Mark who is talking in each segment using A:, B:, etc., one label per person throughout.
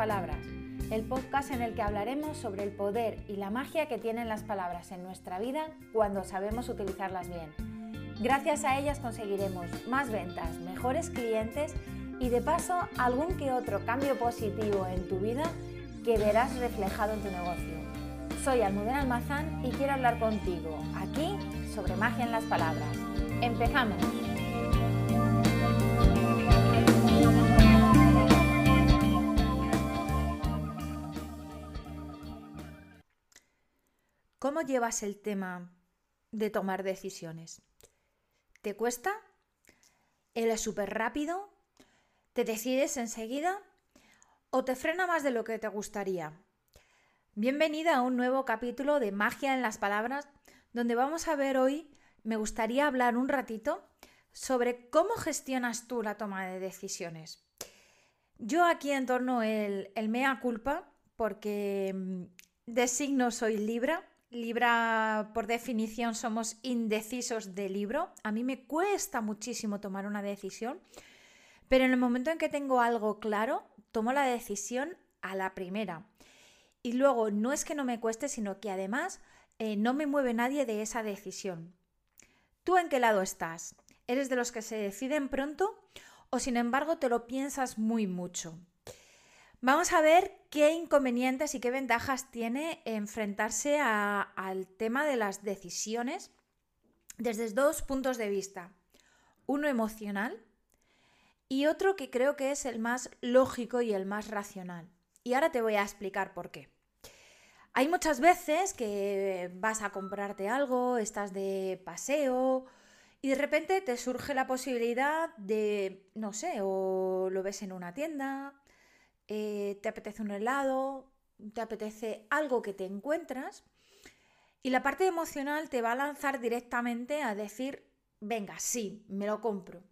A: Palabras, el podcast en el que hablaremos sobre el poder y la magia que tienen las palabras en nuestra vida cuando sabemos utilizarlas bien. Gracias a ellas conseguiremos más ventas, mejores clientes y de paso algún que otro cambio positivo en tu vida que verás reflejado en tu negocio. Soy Almudena Almazán y quiero hablar contigo aquí sobre magia en las palabras. ¡Empezamos! ¿Cómo llevas el tema de tomar decisiones? ¿Te cuesta? ¿Eres súper rápido? ¿Te decides enseguida? ¿O te frena más de lo que te gustaría? Bienvenida a un nuevo capítulo de Magia en las Palabras, donde vamos a ver hoy, me gustaría hablar un ratito sobre cómo gestionas tú la toma de decisiones. Yo aquí en torno el, el mea culpa, porque mm, de signo soy Libra, Libra, por definición, somos indecisos de libro. A mí me cuesta muchísimo tomar una decisión, pero en el momento en que tengo algo claro, tomo la decisión a la primera. Y luego, no es que no me cueste, sino que además eh, no me mueve nadie de esa decisión. ¿Tú en qué lado estás? ¿Eres de los que se deciden pronto o sin embargo te lo piensas muy mucho? Vamos a ver qué inconvenientes y qué ventajas tiene enfrentarse al tema de las decisiones desde dos puntos de vista. Uno emocional y otro que creo que es el más lógico y el más racional. Y ahora te voy a explicar por qué. Hay muchas veces que vas a comprarte algo, estás de paseo y de repente te surge la posibilidad de, no sé, o lo ves en una tienda, eh, te apetece un helado, te apetece algo que te encuentras y la parte emocional te va a lanzar directamente a decir, venga, sí, me lo compro.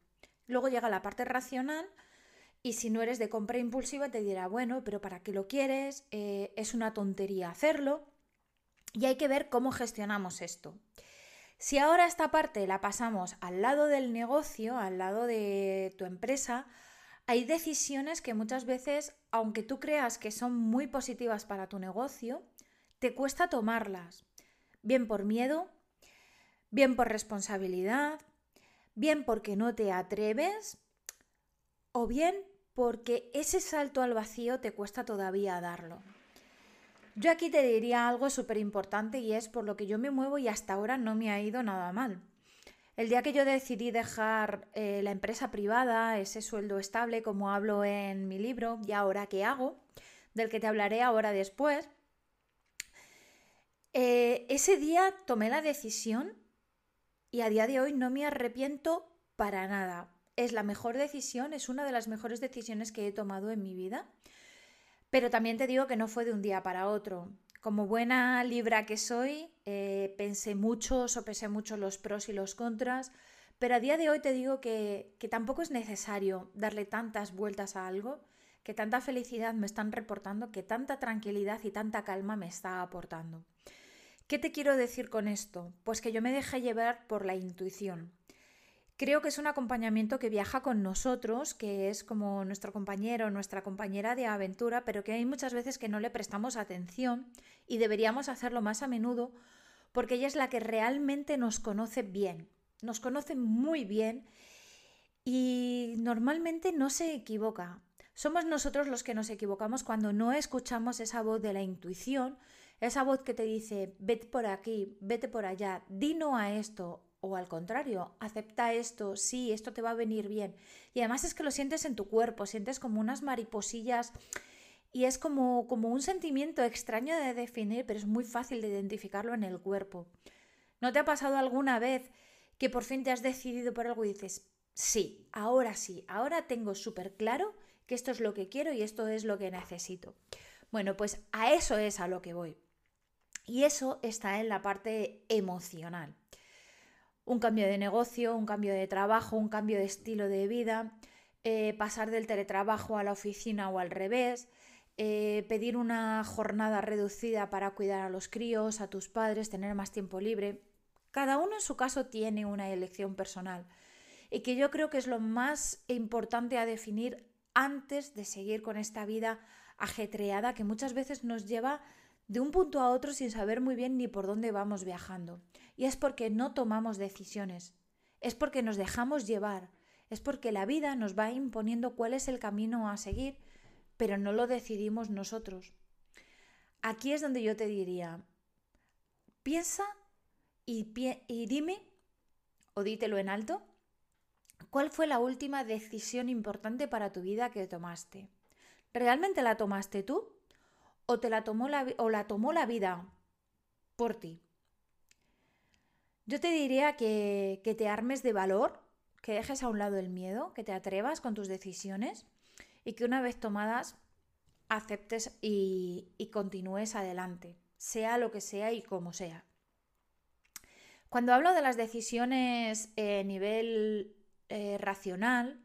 A: Luego llega la parte racional y si no eres de compra impulsiva te dirá, bueno, pero ¿para qué lo quieres? Eh, es una tontería hacerlo. Y hay que ver cómo gestionamos esto. Si ahora esta parte la pasamos al lado del negocio, al lado de tu empresa, hay decisiones que muchas veces, aunque tú creas que son muy positivas para tu negocio, te cuesta tomarlas. Bien por miedo, bien por responsabilidad, bien porque no te atreves o bien porque ese salto al vacío te cuesta todavía darlo. Yo aquí te diría algo súper importante y es por lo que yo me muevo y hasta ahora no me ha ido nada mal. El día que yo decidí dejar eh, la empresa privada, ese sueldo estable, como hablo en mi libro, y ahora qué hago, del que te hablaré ahora después, eh, ese día tomé la decisión y a día de hoy no me arrepiento para nada. Es la mejor decisión, es una de las mejores decisiones que he tomado en mi vida. Pero también te digo que no fue de un día para otro. Como buena libra que soy, eh, pensé mucho, sopesé mucho los pros y los contras, pero a día de hoy te digo que, que tampoco es necesario darle tantas vueltas a algo, que tanta felicidad me están reportando, que tanta tranquilidad y tanta calma me está aportando. ¿Qué te quiero decir con esto? Pues que yo me dejé llevar por la intuición. Creo que es un acompañamiento que viaja con nosotros, que es como nuestro compañero, nuestra compañera de aventura, pero que hay muchas veces que no le prestamos atención y deberíamos hacerlo más a menudo porque ella es la que realmente nos conoce bien, nos conoce muy bien y normalmente no se equivoca. Somos nosotros los que nos equivocamos cuando no escuchamos esa voz de la intuición, esa voz que te dice, vete por aquí, vete por allá, di no a esto o al contrario, acepta esto, sí, esto te va a venir bien. Y además es que lo sientes en tu cuerpo, sientes como unas mariposillas y es como, como un sentimiento extraño de definir, pero es muy fácil de identificarlo en el cuerpo. ¿No te ha pasado alguna vez que por fin te has decidido por algo y dices, sí, ahora sí, ahora tengo súper claro que esto es lo que quiero y esto es lo que necesito? Bueno, pues a eso es a lo que voy. Y eso está en la parte emocional un cambio de negocio, un cambio de trabajo, un cambio de estilo de vida, eh, pasar del teletrabajo a la oficina o al revés, eh, pedir una jornada reducida para cuidar a los críos, a tus padres, tener más tiempo libre. Cada uno en su caso tiene una elección personal y que yo creo que es lo más importante a definir antes de seguir con esta vida ajetreada que muchas veces nos lleva de un punto a otro sin saber muy bien ni por dónde vamos viajando. Y es porque no tomamos decisiones, es porque nos dejamos llevar, es porque la vida nos va imponiendo cuál es el camino a seguir, pero no lo decidimos nosotros. Aquí es donde yo te diría, piensa y, y dime, o dítelo en alto, ¿cuál fue la última decisión importante para tu vida que tomaste? ¿Realmente la tomaste tú? ¿O, te la, tomó la, o la tomó la vida por ti? Yo te diría que, que te armes de valor, que dejes a un lado el miedo, que te atrevas con tus decisiones y que una vez tomadas aceptes y, y continúes adelante, sea lo que sea y como sea. Cuando hablo de las decisiones a nivel eh, racional,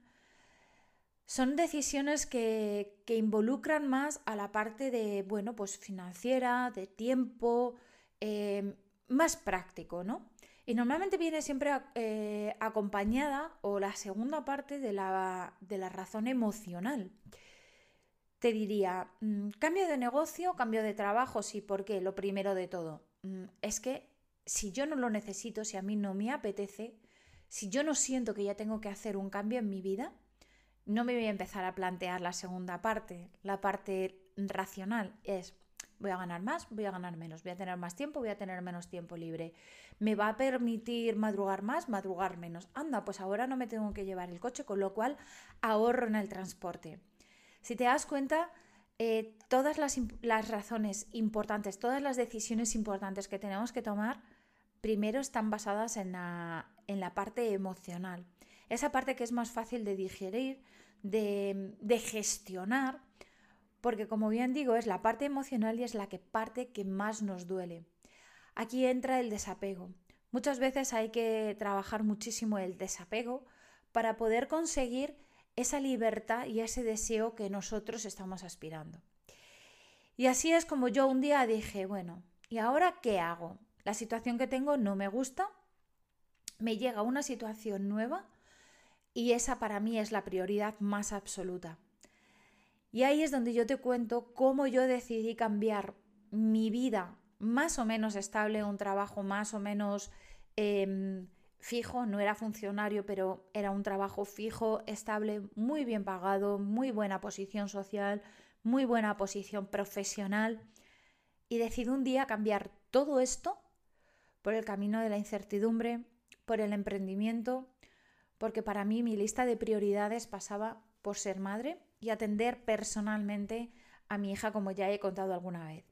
A: son decisiones que, involucran más a la parte de, bueno, pues financiera, de tiempo, eh, más práctico, ¿no? Y normalmente viene siempre eh, acompañada o la segunda parte de la, de la razón emocional. Te diría, mm, cambio de negocio, cambio de trabajo, sí, ¿por qué? Lo primero de todo, mm, es que si yo no lo necesito, si a mí no me apetece, si yo no siento que ya tengo que hacer un cambio en mi vida, no me voy a empezar a plantear la segunda parte. La parte racional es, voy a ganar más, voy a ganar menos, voy a tener más tiempo, voy a tener menos tiempo libre. ¿Me va a permitir madrugar más, madrugar menos? Anda, pues ahora no me tengo que llevar el coche, con lo cual ahorro en el transporte. Si te das cuenta, eh, todas las, razones importantes, todas las decisiones importantes que tenemos que tomar, primero están basadas en la parte emocional. Esa parte que es más fácil de digerir, de, gestionar, porque como bien digo, es la parte emocional y es la que parte que más nos duele. Aquí entra el desapego. Muchas veces hay que trabajar muchísimo el desapego para poder conseguir esa libertad y ese deseo que nosotros estamos aspirando. Y así es como yo un día dije, bueno, ¿y ahora qué hago? La situación que tengo no me gusta, me llega una situación nueva y esa para mí es la prioridad más absoluta. Y ahí es donde yo te cuento cómo yo decidí cambiar mi vida más o menos estable, un trabajo más o menos em, fijo, no era funcionario, pero era un trabajo fijo, estable, muy bien pagado, muy buena posición social, muy buena posición profesional. Y decidí un día cambiar todo esto por el camino de la incertidumbre, por el emprendimiento, porque para mí mi lista de prioridades pasaba por ser madre y atender personalmente a mi hija, como ya he contado alguna vez.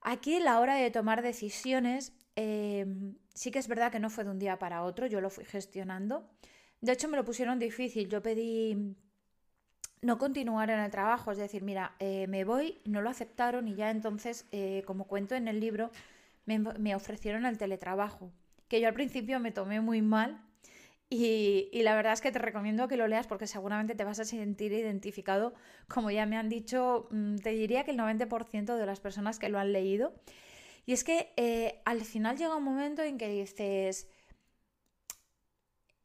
A: Aquí, la hora de tomar decisiones, em, sí que es verdad que no fue de un día para otro, yo lo fui gestionando. De hecho, me lo pusieron difícil. Yo pedí no continuar en el trabajo, es decir, mira, eh, me voy, no lo aceptaron y ya entonces, eh, como cuento en el libro, me, me ofrecieron el teletrabajo, que yo al principio me tomé muy mal y, la verdad es que te recomiendo que lo leas porque seguramente te vas a sentir identificado, como ya me han dicho, mm, te diría que el 90% de las personas que lo han leído. Y es que eh, al final llega un momento en que dices,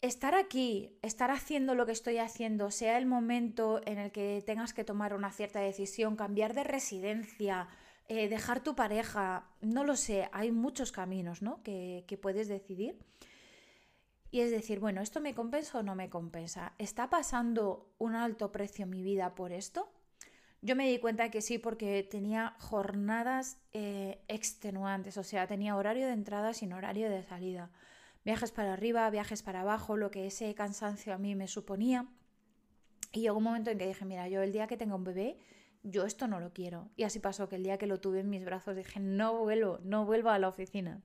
A: estar aquí, estar haciendo lo que estoy haciendo, sea el momento en el que tengas que tomar una cierta decisión, cambiar de residencia, eh, dejar tu pareja, no lo sé, hay muchos caminos ¿no? que puedes decidir. Y es decir, bueno, ¿esto me compensa o no me compensa? ¿Está pasando un alto precio en mi vida por esto? Yo me di cuenta que sí, porque tenía jornadas eh, extenuantes, o sea, tenía horario de entrada sin horario de salida. Viajes para arriba, viajes para abajo, lo que ese cansancio a mí me suponía. Y llegó un momento en que dije, mira, yo el día que tenga un bebé, yo esto no lo quiero. Y así pasó que el día que lo tuve en mis brazos dije, no vuelvo, no vuelvo a la oficina.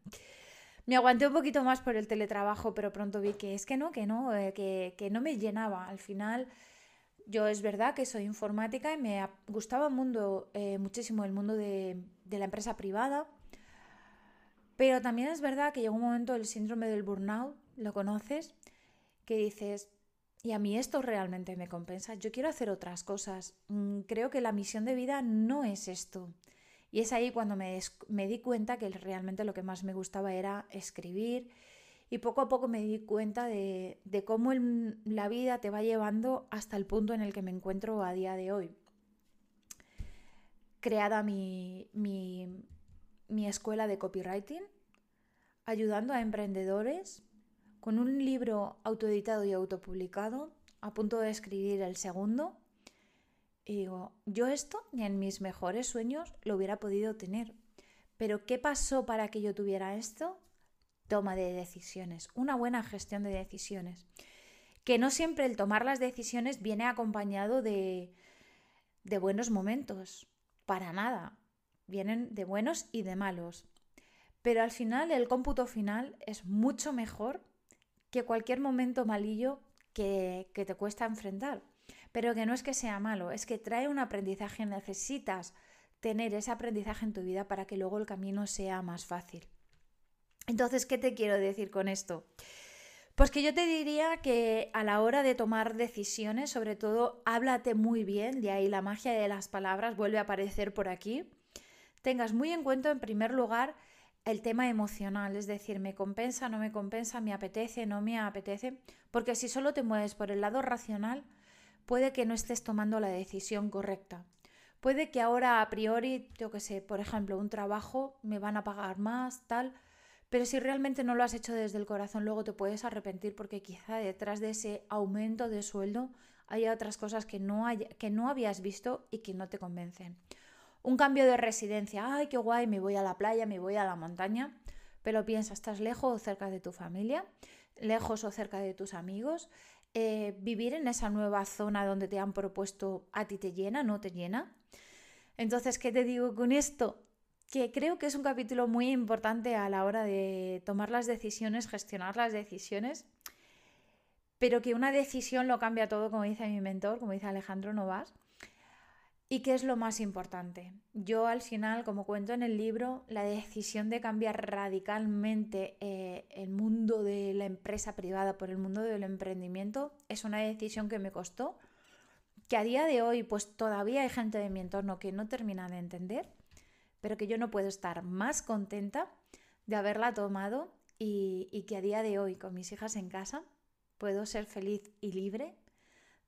A: Me aguanté un poquito más por el teletrabajo, pero pronto vi que es que no, que no, eh, que, no me llenaba. Al final, yo es verdad que soy informática y me gustaba el mundo, eh, muchísimo el mundo de, de la empresa privada. Pero también es verdad que llegó un momento el síndrome del burnout, ¿lo conoces? Que dices, y a mí esto realmente me compensa, yo quiero hacer otras cosas. Mm, creo que la misión de vida no es esto. Y es ahí cuando me, di cuenta que realmente lo que más me gustaba era escribir y poco a poco me di cuenta de, cómo la vida te va llevando hasta el punto en el que me encuentro a día de hoy. creada mi, escuela de copywriting, ayudando a emprendedores con un libro autoeditado y autopublicado, a punto de escribir el segundo. Y digo, yo esto ni en mis mejores sueños lo hubiera podido tener. Pero ¿qué pasó para que yo tuviera esto? Toma de decisiones, una buena gestión de decisiones. Que no siempre el tomar las decisiones viene acompañado de, de buenos momentos, para nada. Vienen de buenos y de malos. Pero al final el cómputo final es mucho mejor que cualquier momento malillo que, que te cuesta enfrentar. Pero que no es que sea malo, es que trae un aprendizaje. Necesitas tener ese aprendizaje en tu vida para que luego el camino sea más fácil. Entonces, ¿qué te quiero decir con esto? Pues que yo te diría que a la hora de tomar decisiones, sobre todo, háblate muy bien, de ahí la magia de las palabras vuelve a aparecer por aquí. Tengas muy en cuenta, en primer lugar, el tema emocional, es decir, me compensa, no me compensa, me apetece, no me apetece, porque si solo te mueves por el lado racional, puede que no estés tomando la decisión correcta. Puede que ahora a priori, yo que sé, por ejemplo, un trabajo me van a pagar más, tal, pero si realmente no lo has hecho desde el corazón, luego te puedes arrepentir porque quizá detrás de ese aumento de sueldo haya otras cosas que no, que no habías visto y que no te convencen un cambio de residencia, ay, qué guay, me voy a la playa, me voy a la montaña, pero piensa, ¿estás lejos o cerca de tu familia? ¿Lejos o cerca de tus amigos? Eh, ¿Vivir en esa nueva zona donde te han propuesto a ti te llena, no te llena? Entonces, ¿qué te digo con esto? Que creo que es un capítulo muy importante a la hora de tomar las decisiones, gestionar las decisiones, pero que una decisión lo cambia todo, como dice mi mentor, como dice Alejandro Novas. ¿Y qué es lo más importante? Yo al final, como cuento en el libro, la decisión de cambiar radicalmente eh, el mundo de la empresa privada por el mundo del emprendimiento es una decisión que me costó, que a día de hoy pues todavía hay gente de mi entorno que no termina de entender, pero que yo no puedo estar más contenta de haberla tomado y, que a día de hoy con mis hijas en casa puedo ser feliz y libre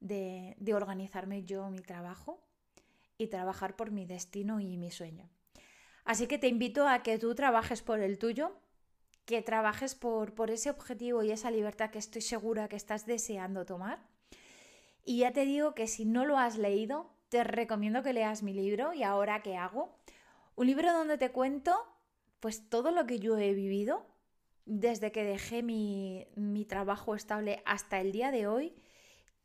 A: de organizarme yo mi trabajo y trabajar por mi destino y mi sueño. Así que te invito a que tú trabajes por el tuyo, que trabajes por, por ese objetivo y esa libertad que estoy segura que estás deseando tomar. Y ya te digo que si no lo has leído, te recomiendo que leas mi libro y ahora qué hago. Un libro donde te cuento pues todo lo que yo he vivido desde que dejé mi, mi trabajo estable hasta el día de hoy,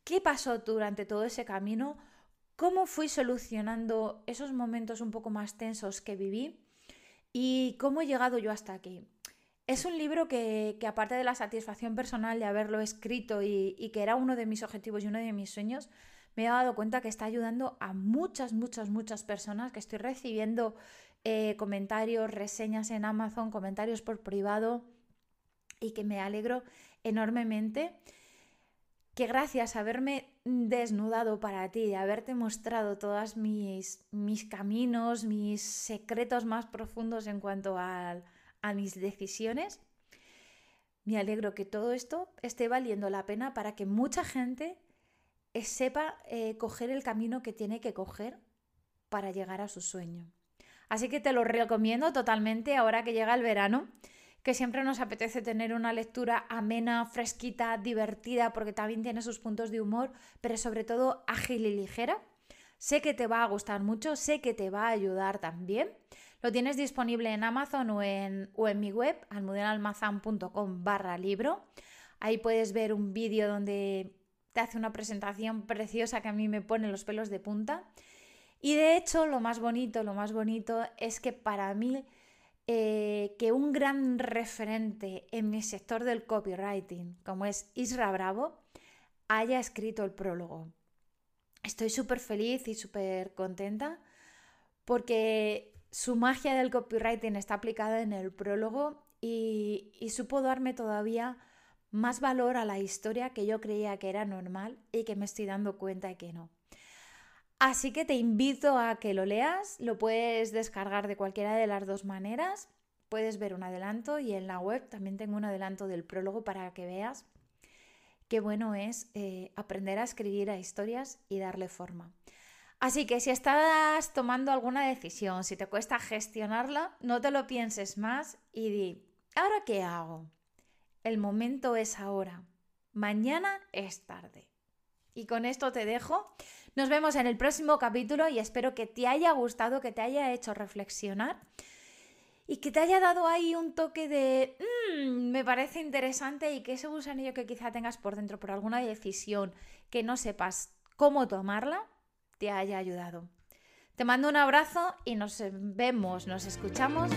A: qué pasó durante todo ese camino, cómo fui solucionando esos momentos un poco más tensos que viví y cómo he llegado yo hasta aquí. Es un libro que, aparte de la satisfacción personal de haberlo escrito y, que era uno de mis objetivos y uno de mis sueños, me he dado cuenta que está ayudando a muchas, muchas, muchas personas, que estoy recibiendo eh, comentarios, reseñas en Amazon, comentarios por privado y que me alegro enormemente que gracias a haberme desnudado para ti, de haberte mostrado todos mis, mis caminos, mis secretos más profundos en cuanto a, mis decisiones, me alegro que todo esto esté valiendo la pena para que mucha gente eh, sepa eh, coger el camino que tiene que coger para llegar a su sueño. Así que te lo recomiendo totalmente ahora que llega el verano que siempre nos apetece tener una lectura amena, fresquita, divertida, porque también tiene sus puntos de humor, pero sobre todo ágil y ligera. Sé que te va a gustar mucho, sé que te va a ayudar también. Lo tienes disponible en Amazon o en, o en mi web, almudenalmazán.com barra libro. Ahí puedes ver un vídeo donde te hace una presentación preciosa que a mí me pone los pelos de punta. Y de hecho, lo más bonito, lo más bonito es que para mí eh, que un gran referente en mi sector del copywriting, como es Isra Bravo, haya escrito el prólogo. Estoy súper feliz y súper contenta porque su magia del copywriting está aplicada en el prólogo y, y supo darme todavía más valor a la historia que yo creía que era normal y que me estoy dando cuenta de que no. Así que te invito a que lo leas, lo puedes descargar de cualquiera de las dos maneras, puedes ver un adelanto y en la web también tengo un adelanto del prólogo para que veas qué bueno es eh, aprender a escribir a historias y darle forma. Así que si estás tomando alguna decisión, si te cuesta gestionarla, no te lo pienses más y di, ¿ahora qué hago? El momento es ahora. Mañana es tarde. Y con esto te dejo. Nos vemos en el próximo capítulo y espero que te haya gustado, que te haya hecho reflexionar y que te haya dado ahí un toque de mm, me parece interesante y que ese gusanillo que quizá tengas por dentro por alguna decisión que no sepas cómo tomarla, te haya ayudado. Te mando un abrazo y nos vemos, nos escuchamos